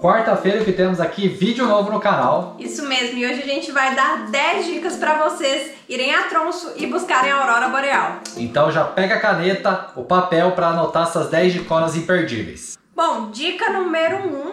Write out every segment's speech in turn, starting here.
Quarta-feira que temos aqui vídeo novo no canal. Isso mesmo, e hoje a gente vai dar 10 dicas para vocês irem a Tronço e buscarem a Aurora Boreal. Então já pega a caneta, o papel para anotar essas 10 diconas imperdíveis. Bom, dica número 1, um,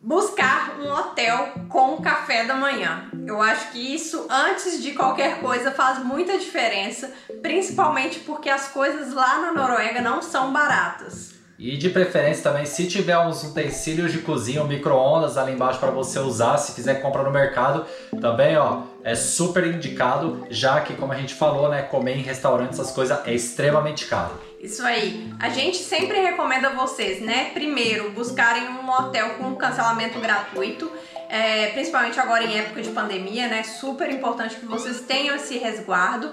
buscar um hotel com café da manhã. Eu acho que isso, antes de qualquer coisa, faz muita diferença, principalmente porque as coisas lá na Noruega não são baratas. E de preferência também, se tiver uns utensílios de cozinha, um micro-ondas ali embaixo para você usar, se quiser comprar no mercado, também ó, é super indicado, já que como a gente falou, né, comer em restaurantes essas coisas é extremamente caro. Isso aí. A gente sempre recomenda vocês, né, primeiro buscarem um hotel com cancelamento gratuito, é, principalmente agora em época de pandemia, né, super importante que vocês tenham esse resguardo.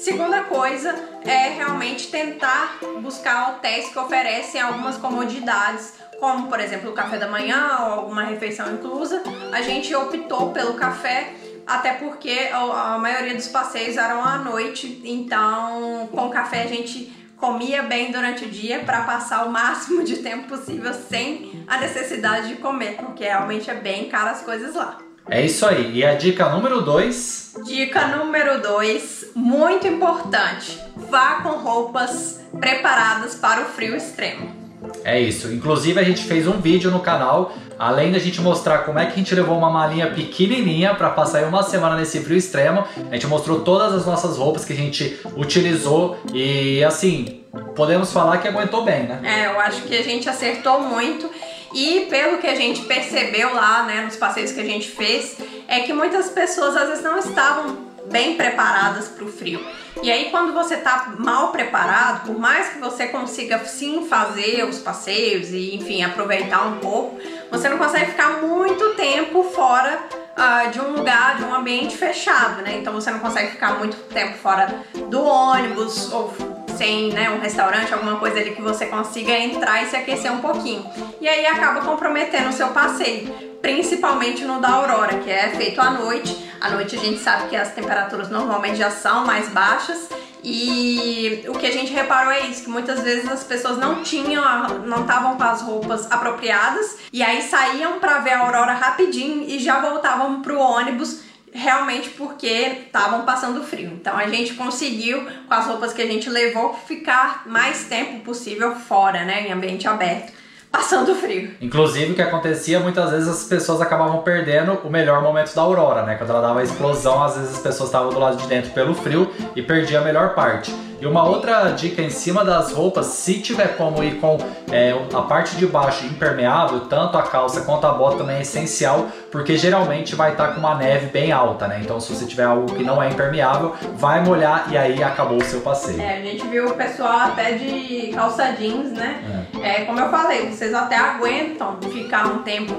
Segunda coisa é realmente tentar buscar hotéis que oferecem algumas comodidades, como por exemplo o café da manhã ou alguma refeição inclusa. A gente optou pelo café até porque a maioria dos passeios eram à noite, então com café a gente comia bem durante o dia para passar o máximo de tempo possível sem a necessidade de comer, porque realmente é bem caro as coisas lá. É isso aí. E a dica número 2? Dica número 2, muito importante. Vá com roupas preparadas para o frio extremo. É isso. Inclusive a gente fez um vídeo no canal, além da gente mostrar como é que a gente levou uma malinha pequenininha para passar uma semana nesse frio extremo. A gente mostrou todas as nossas roupas que a gente utilizou e assim, podemos falar que aguentou bem, né? É, eu acho que a gente acertou muito. E pelo que a gente percebeu lá, né, nos passeios que a gente fez, é que muitas pessoas às vezes não estavam bem preparadas para o frio. E aí quando você tá mal preparado, por mais que você consiga sim fazer os passeios e enfim aproveitar um pouco, você não consegue ficar muito tempo fora uh, de um lugar, de um ambiente fechado, né? Então você não consegue ficar muito tempo fora do ônibus ou sem né, um restaurante, alguma coisa ali que você consiga entrar e se aquecer um pouquinho. E aí acaba comprometendo o seu passeio, principalmente no da Aurora, que é feito à noite. À noite a gente sabe que as temperaturas normalmente já são mais baixas e o que a gente reparou é isso, que muitas vezes as pessoas não tinham, não estavam com as roupas apropriadas e aí saíam para ver a aurora rapidinho e já voltavam pro ônibus realmente porque estavam passando frio. Então a gente conseguiu, com as roupas que a gente levou, ficar mais tempo possível fora, né, em ambiente aberto passando frio. Inclusive, o que acontecia, muitas vezes as pessoas acabavam perdendo o melhor momento da aurora, né? Quando ela dava a explosão, às vezes as pessoas estavam do lado de dentro pelo frio e perdia a melhor parte. E uma outra dica em cima das roupas, se tiver como ir com é, a parte de baixo impermeável, tanto a calça quanto a bota também é essencial, porque geralmente vai estar tá com uma neve bem alta, né? Então se você tiver algo que não é impermeável, vai molhar e aí acabou o seu passeio. É, a gente viu o pessoal até de calça jeans, né? É. é como eu falei, vocês até aguentam ficar um tempo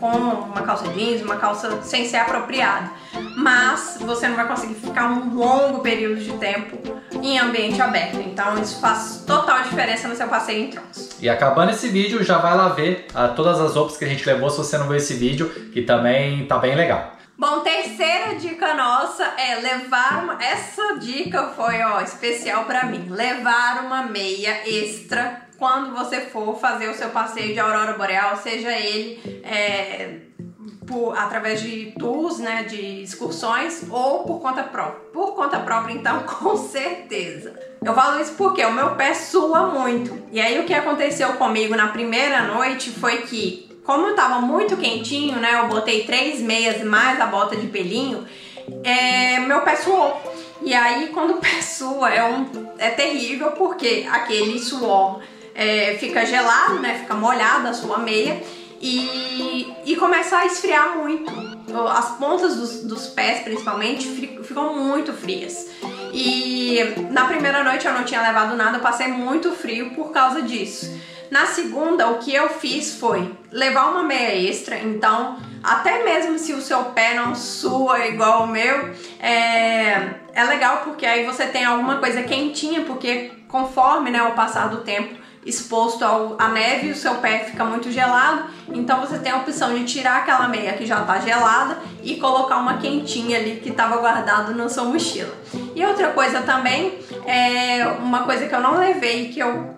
com uma calça jeans, uma calça sem ser apropriada. Mas você não vai conseguir ficar um longo período de tempo em ambiente aberto. Então isso faz total diferença no seu passeio em Trons. E acabando esse vídeo, já vai lá ver uh, todas as roupas que a gente levou se você não viu esse vídeo, que também tá bem legal. Bom, terceira dica nossa é levar uma... Essa dica foi, ó, especial para mim. Levar uma meia extra quando você for fazer o seu passeio de aurora boreal, seja ele é, por, através de tours, né, de excursões ou por conta própria. Por conta própria, então, com certeza. Eu falo isso porque o meu pé sua muito. E aí o que aconteceu comigo na primeira noite foi que como eu tava muito quentinho, né? Eu botei três meias mais a bota de pelinho, é, meu pé suou. E aí, quando o pé sua, é, um, é terrível porque aquele suor é, fica gelado, né? Fica molhada a sua meia e, e começa a esfriar muito. As pontas dos, dos pés, principalmente, ficam muito frias. E na primeira noite eu não tinha levado nada, passei muito frio por causa disso. Na segunda, o que eu fiz foi levar uma meia extra, então até mesmo se o seu pé não sua igual o meu, é, é legal porque aí você tem alguma coisa quentinha, porque conforme né, o passar do tempo exposto ao, à neve, o seu pé fica muito gelado, então você tem a opção de tirar aquela meia que já está gelada e colocar uma quentinha ali que estava guardado na sua mochila. E outra coisa também, é uma coisa que eu não levei que eu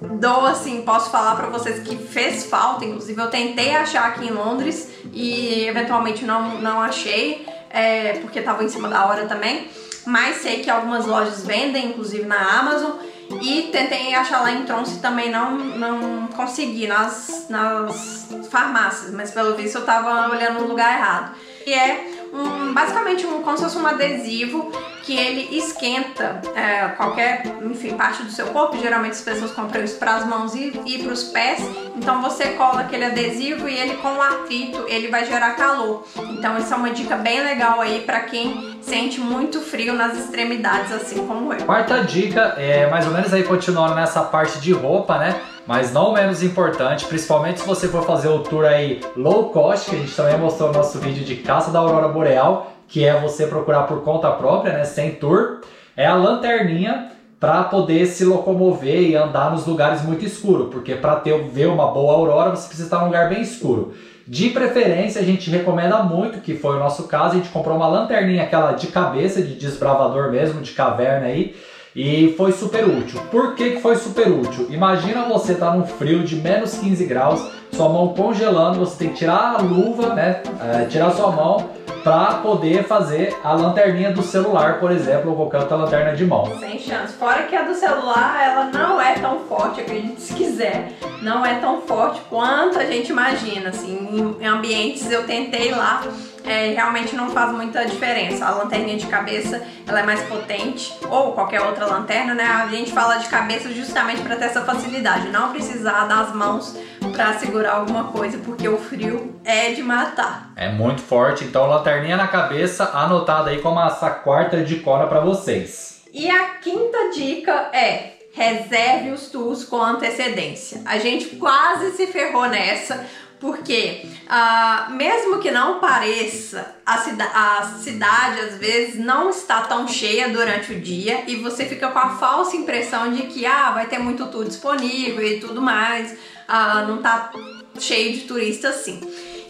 dou assim, posso falar para vocês que fez falta, inclusive eu tentei achar aqui em Londres e eventualmente não, não achei, é, porque tava em cima da hora também, mas sei que algumas lojas vendem, inclusive na Amazon, e tentei achar lá em Tronce também não, não consegui nas, nas farmácias, mas pelo visto eu tava olhando no lugar errado. E é um, basicamente um, como se fosse um adesivo que ele esquenta é, qualquer, enfim, parte do seu corpo. Geralmente as pessoas compram isso para as mãos e, e para os pés. Então você cola aquele adesivo e ele com o atrito ele vai gerar calor. Então isso é uma dica bem legal aí para quem sente muito frio nas extremidades, assim como eu. Quarta dica é mais ou menos aí continuando nessa parte de roupa, né? mas não menos importante, principalmente se você for fazer o tour aí low cost, que a gente também mostrou no nosso vídeo de caça da aurora boreal, que é você procurar por conta própria, né, sem tour, é a lanterninha para poder se locomover e andar nos lugares muito escuros, porque para ter ver uma boa aurora você precisa estar num lugar bem escuro. De preferência, a gente recomenda muito, que foi o nosso caso, a gente comprou uma lanterninha aquela de cabeça, de desbravador mesmo, de caverna aí, e foi super útil. Por que, que foi super útil? Imagina você estar tá num frio de menos 15 graus, sua mão congelando, você tem que tirar a luva, né? É, tirar sua mão para poder fazer a lanterninha do celular, por exemplo, ou qualquer outra lanterna de mão. Sem chance. Fora que a do celular, ela não é tão forte, acredite se quiser, não é tão forte quanto a gente imagina. Assim, em ambientes eu tentei lá é, realmente não faz muita diferença. A lanterninha de cabeça ela é mais potente, ou qualquer outra lanterna, né? A gente fala de cabeça justamente para ter essa facilidade, não precisar das mãos para segurar alguma coisa, porque o frio é de matar. É muito forte, então lanterninha na cabeça, anotada aí como essa quarta de cora para vocês. E a quinta dica é reserve os tours com antecedência. A gente quase se ferrou nessa porque uh, mesmo que não pareça, a, cida a cidade às vezes não está tão cheia durante o dia e você fica com a falsa impressão de que ah, vai ter muito tour disponível e tudo mais, uh, não tá cheio de turistas assim.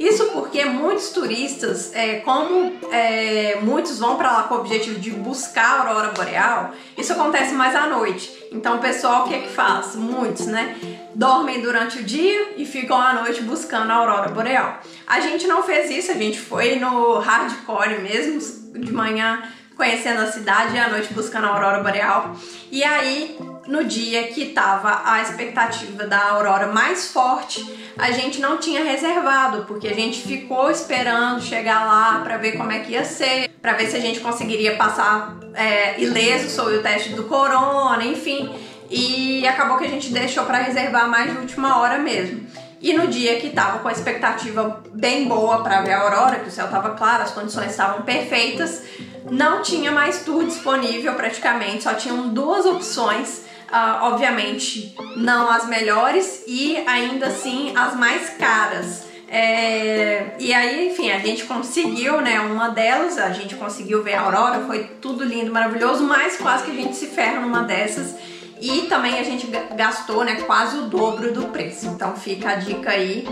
Isso porque muitos turistas, é, como é, muitos vão para lá com o objetivo de buscar a aurora boreal, isso acontece mais à noite. Então o pessoal o que é que faz? Muitos, né? Dormem durante o dia e ficam à noite buscando a aurora boreal. A gente não fez isso, a gente foi no hardcore mesmo, de manhã conhecendo a cidade e à noite buscando a aurora boreal. E aí no dia que estava a expectativa da aurora mais forte, a gente não tinha reservado, porque a gente ficou esperando chegar lá para ver como é que ia ser, para ver se a gente conseguiria passar é, ileso sobre o teste do corona, enfim. E acabou que a gente deixou para reservar mais de última hora mesmo. E no dia que tava com a expectativa bem boa para ver a aurora, que o céu tava claro, as condições estavam perfeitas, não tinha mais tour disponível praticamente, só tinham duas opções Uh, obviamente, não as melhores e ainda assim as mais caras. É, e aí, enfim, a gente conseguiu, né, uma delas, a gente conseguiu ver a aurora, foi tudo lindo, maravilhoso, mas quase que a gente se ferra numa dessas. E também a gente gastou, né, quase o dobro do preço. Então fica a dica aí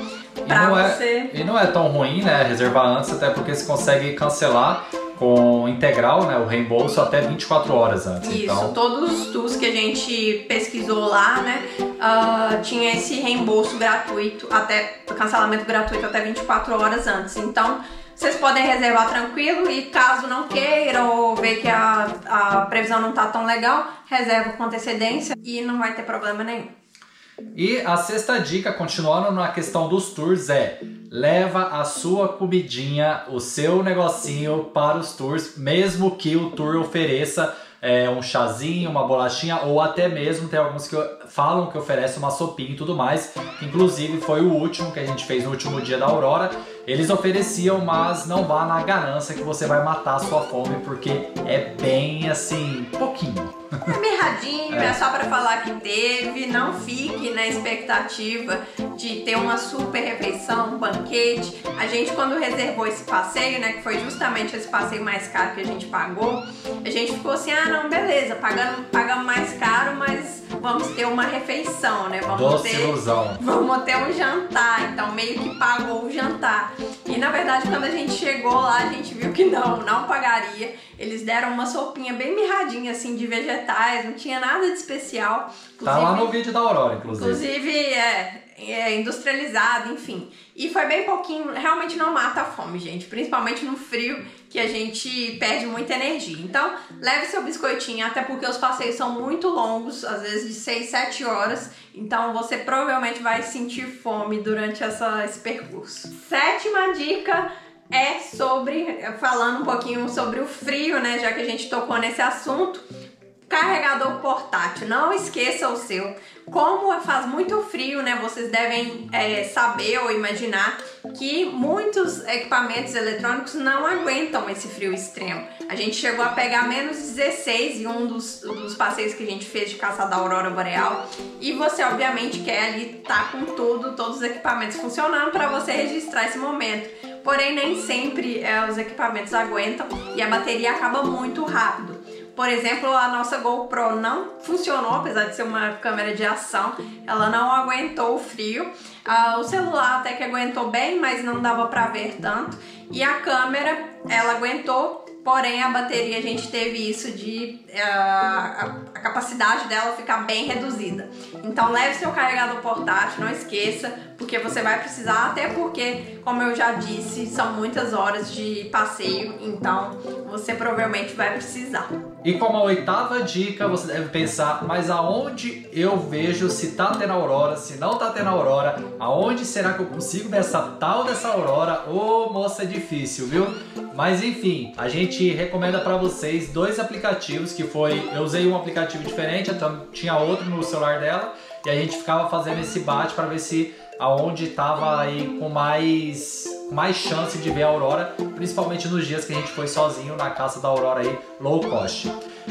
pra e é, você. É, e não é tão ruim, né, reservar antes, até porque você consegue cancelar com integral, né, o reembolso até 24 horas antes. Isso, então... todos os tours que a gente pesquisou lá, né, uh, tinha esse reembolso gratuito, até cancelamento gratuito até 24 horas antes. Então, vocês podem reservar tranquilo e caso não queiram ou ver que a, a previsão não tá tão legal, reserva com antecedência e não vai ter problema nenhum. E a sexta dica, continuando na questão dos tours, é leva a sua comidinha, o seu negocinho para os tours, mesmo que o tour ofereça é, um chazinho, uma bolachinha, ou até mesmo tem alguns que falam que oferece uma sopinha e tudo mais. Inclusive foi o último que a gente fez no último dia da Aurora. Eles ofereciam, mas não vá na ganância que você vai matar a sua fome, porque é bem assim, pouquinho. É mirradinho, é. é só para falar que teve. Não fique na expectativa de ter uma super refeição, um banquete. A gente, quando reservou esse passeio, né, que foi justamente esse passeio mais caro que a gente pagou, a gente ficou assim: ah, não, beleza, pagando, pagamos mais caro, mas vamos ter uma refeição, né? Vamos Doce ter, ilusão. Vamos ter um jantar, então meio que pagou o jantar. E na verdade, quando a gente chegou lá, a gente viu que não, não pagaria. Eles deram uma sopinha bem mirradinha, assim, de vegetais, não tinha nada de especial. Inclusive, tá lá no vídeo da Aurora, inclusive. Inclusive, é, é, industrializado, enfim. E foi bem pouquinho, realmente não mata a fome, gente. Principalmente no frio, que a gente perde muita energia. Então, leve seu biscoitinho, até porque os passeios são muito longos, às vezes de 6, 7 horas. Então, você provavelmente vai sentir fome durante essa, esse percurso. Sétima dica é sobre, falando um pouquinho sobre o frio, né? Já que a gente tocou nesse assunto carregador portátil, não esqueça o seu. Como faz muito frio, né? Vocês devem é, saber ou imaginar que muitos equipamentos eletrônicos não aguentam esse frio extremo. A gente chegou a pegar menos 16 em um dos, dos passeios que a gente fez de caça da aurora boreal. E você, obviamente, quer ali estar tá com tudo, todos os equipamentos funcionando para você registrar esse momento. Porém, nem sempre é, os equipamentos aguentam e a bateria acaba muito rápido. Por exemplo, a nossa GoPro não funcionou, apesar de ser uma câmera de ação, ela não aguentou o frio. Uh, o celular até que aguentou bem, mas não dava para ver tanto. E a câmera, ela aguentou, porém a bateria a gente teve isso de a, a, capacidade dela ficar bem reduzida. Então leve seu carregador portátil, não esqueça, porque você vai precisar, até porque, como eu já disse, são muitas horas de passeio, então você provavelmente vai precisar. E como a oitava dica, você deve pensar, mas aonde eu vejo se tá tendo aurora, se não tá tendo aurora, aonde será que eu consigo ver essa tal dessa aurora? Ô, oh, moça, é difícil, viu? Mas enfim, a gente recomenda para vocês dois aplicativos que foi, eu usei um aplicativo diferente, então tinha outro no celular dela, e a gente ficava fazendo esse bate para ver se aonde estava aí com mais mais chance de ver a aurora, principalmente nos dias que a gente foi sozinho na caça da aurora aí low cost.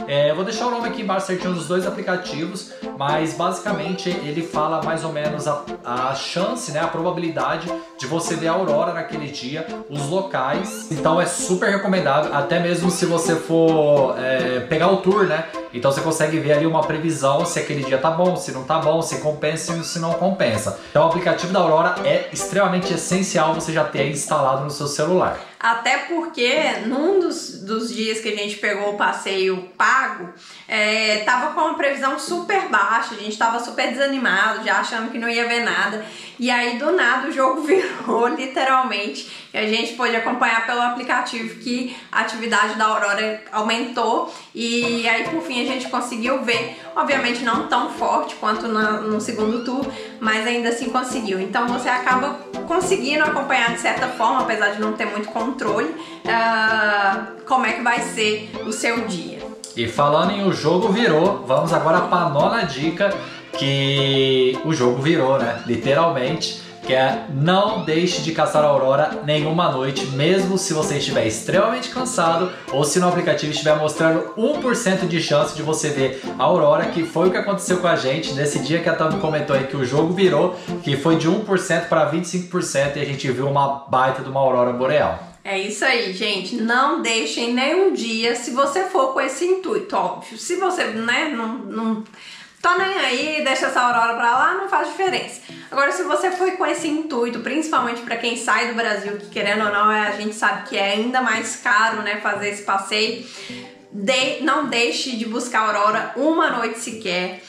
É, eu vou deixar o nome aqui embaixo certinho dos dois aplicativos, mas basicamente ele fala mais ou menos a, a chance, né, a probabilidade de você ver a aurora naquele dia, os locais. Então é super recomendável, até mesmo se você for é, pegar o tour, né? Então você consegue ver ali uma previsão se aquele dia tá bom, se não tá bom, se compensa e se não compensa. Então o aplicativo da Aurora é extremamente essencial você já ter instalado no seu celular. Até porque num dos, dos dias que a gente pegou o passeio pago, é, tava com uma previsão super baixa, a gente tava super desanimado, já achando que não ia ver nada. E aí do nada o jogo virou literalmente e a gente pôde acompanhar pelo aplicativo que a atividade da Aurora aumentou e aí por fim a gente conseguiu ver, obviamente não tão forte quanto no, no segundo tour, mas ainda assim conseguiu. Então você acaba conseguindo acompanhar de certa forma, apesar de não ter muito controle, uh, como é que vai ser o seu dia. E falando em o jogo virou, vamos agora para a nona dica que o jogo virou, né? Literalmente que é não deixe de caçar a aurora nenhuma noite, mesmo se você estiver extremamente cansado ou se no aplicativo estiver mostrando 1% de chance de você ver a aurora, que foi o que aconteceu com a gente nesse dia que a Tami comentou aí que o jogo virou, que foi de 1% para 25% e a gente viu uma baita de uma aurora boreal. É isso aí, gente. Não deixem nenhum dia, se você for com esse intuito, óbvio. Se você, né, não, não Tô nem aí, deixa essa aurora pra lá, não faz diferença. Agora, se você foi com esse intuito, principalmente para quem sai do Brasil, que querendo ou não, a gente sabe que é ainda mais caro, né, fazer esse passeio, de, não deixe de buscar a aurora uma noite sequer.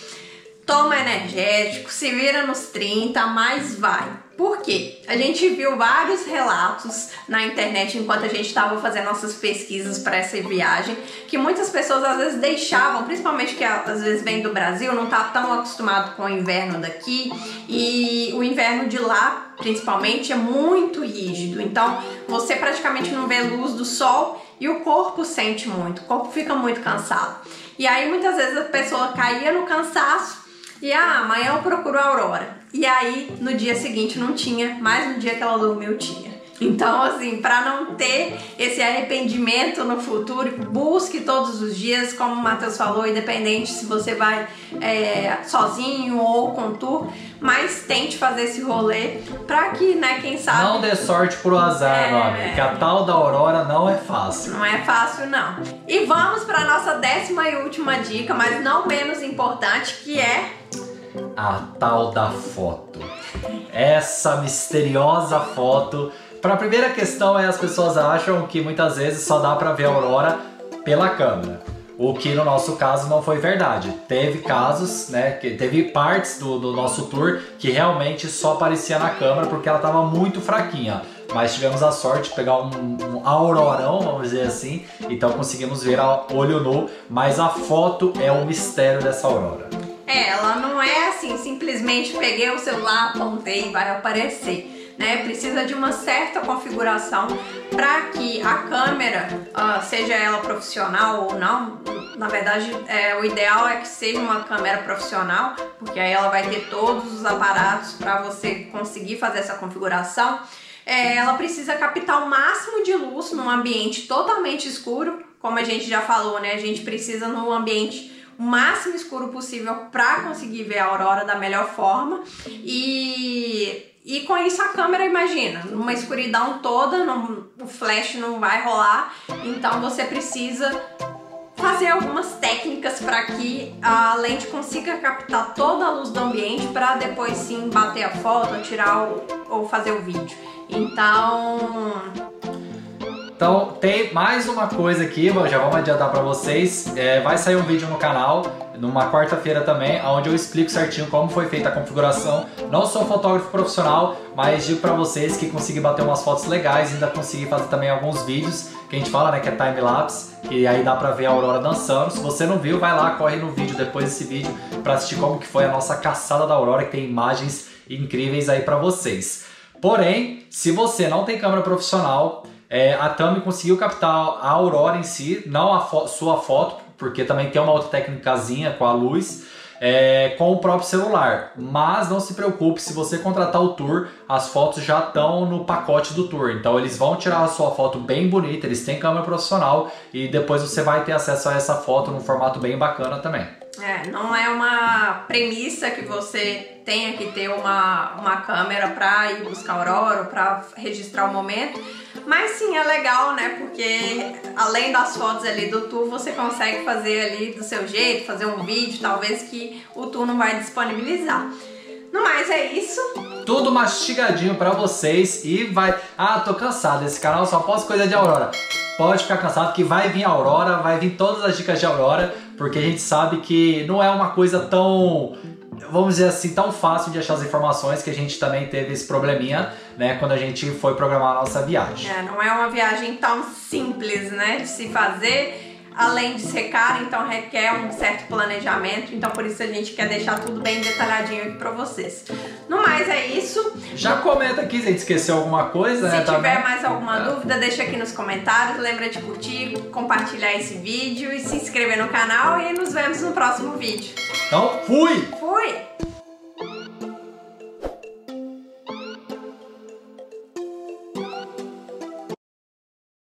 Toma energético, se vira nos 30, mas vai. Por quê? A gente viu vários relatos na internet enquanto a gente estava fazendo nossas pesquisas para essa viagem, que muitas pessoas às vezes deixavam, principalmente que às vezes vem do Brasil, não tá tão acostumado com o inverno daqui, e o inverno de lá, principalmente, é muito rígido. Então, você praticamente não vê luz do sol e o corpo sente muito, o corpo fica muito cansado. E aí muitas vezes a pessoa caía no cansaço e ah, amanhã eu procuro a Aurora. E aí, no dia seguinte não tinha, mas no dia que ela dormiu tinha. Então, assim, para não ter esse arrependimento no futuro, busque todos os dias, como o Matheus falou, independente se você vai é, sozinho ou com tour, mas tente fazer esse rolê para que, né, quem sabe. Não dê sorte pro azar, é, meu amigo, que a tal da Aurora não é fácil. Não é fácil, não. E vamos para nossa décima e última dica, mas não menos importante, que é a tal da foto. Essa misteriosa foto Para a primeira questão é as pessoas acham que muitas vezes só dá para ver a aurora pela câmera. O que no nosso caso não foi verdade. Teve casos, né? Que teve partes do, do nosso tour que realmente só aparecia na câmera porque ela estava muito fraquinha. Mas tivemos a sorte de pegar um, um aurorão, vamos dizer assim, então conseguimos ver a olho nu, mas a foto é o mistério dessa aurora. É, ela não é assim, simplesmente peguei o celular, apontei e vai aparecer né? Precisa de uma certa configuração para que a câmera, uh, seja ela profissional ou não, na verdade é, o ideal é que seja uma câmera profissional, porque aí ela vai ter todos os aparatos para você conseguir fazer essa configuração. É, ela precisa captar o máximo de luz num ambiente totalmente escuro, como a gente já falou, né? A gente precisa num ambiente o máximo escuro possível para conseguir ver a aurora da melhor forma. E e com isso a câmera, imagina, numa escuridão toda, não, o flash não vai rolar, então você precisa fazer algumas técnicas para que a lente consiga captar toda a luz do ambiente para depois sim bater a foto, tirar o, ou fazer o vídeo. Então, então tem mais uma coisa aqui, já vamos adiantar para vocês. É, vai sair um vídeo no canal numa quarta-feira também, onde eu explico certinho como foi feita a configuração. Não sou fotógrafo profissional, mas digo para vocês que consegui bater umas fotos legais, ainda consegui fazer também alguns vídeos que a gente fala, né, que é time lapse, e aí dá para ver a aurora dançando. Se você não viu, vai lá, corre no vídeo depois desse vídeo para assistir como que foi a nossa caçada da aurora, que tem imagens incríveis aí para vocês. Porém, se você não tem câmera profissional, é, a Tami conseguiu captar a aurora em si, não a fo sua foto, porque também tem uma outra técnicazinha com a luz, é, com o próprio celular. Mas não se preocupe, se você contratar o tour, as fotos já estão no pacote do tour. Então eles vão tirar a sua foto bem bonita, eles têm câmera profissional e depois você vai ter acesso a essa foto num formato bem bacana também. É, não é uma premissa que você tenha que ter uma, uma câmera para ir buscar aurora, para registrar o momento mas sim, é legal, né? Porque além das fotos ali do tour, você consegue fazer ali do seu jeito, fazer um vídeo, talvez que o tour não vai disponibilizar. No mais, é isso. Tudo mastigadinho para vocês e vai... Ah, tô cansado, esse canal só posta coisa de Aurora. Pode ficar cansado que vai vir Aurora, vai vir todas as dicas de Aurora, porque a gente sabe que não é uma coisa tão vamos dizer assim, tão fácil de achar as informações que a gente também teve esse probleminha, né, quando a gente foi programar a nossa viagem. É, não é uma viagem tão simples, né, de se fazer. Além de ser caro, então requer um certo planejamento, então por isso a gente quer deixar tudo bem detalhadinho aqui pra vocês. No mais é isso. Já comenta aqui se a gente esqueceu alguma coisa, se né? Se tiver mais alguma é. dúvida, deixa aqui nos comentários. Lembra de curtir, compartilhar esse vídeo e se inscrever no canal e nos vemos no próximo vídeo. Então, fui! Fui!